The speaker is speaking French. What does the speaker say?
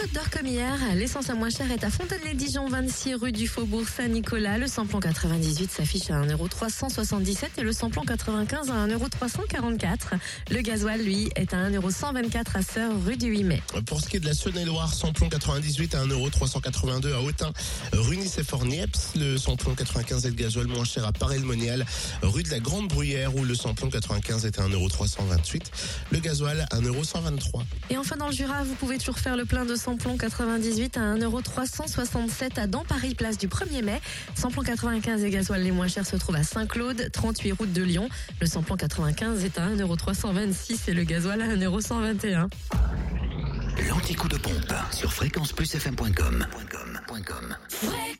Côte d'Or comme hier, l'essence la moins chère est à Fontaine-les-Dijon, 26 rue du Faubourg Saint-Nicolas. Le samplon 98 s'affiche à 1,377€ et le samplon 95 à 1,344€. Le gasoil, lui, est à 1,124€ à Sœur rue du 8 mai. Pour ce qui est de la Saône-et-Loire, samplon 98 à 1,382€ à Autun, rue Nice et Fornieps. Le samplon 95 et le gasoil moins cher à Paray-le-Monial, rue de la Grande Bruyère où le samplon 95 est à 1,328€. Le gasoil 1,123€. Et enfin dans le Jura, vous pouvez toujours faire le plein de samplon 98 à 1,367€ à dans Paris, place du 1er mai. Samplon 95 et gasoil les moins chers se trouvent à Saint-Claude, 38 route de Lyon. Le samplon 95 est à 1,326€ et le gasoil à 1,121€. L'anti-coup de pompe sur fréquenceplusfm.com. Fréquence Plus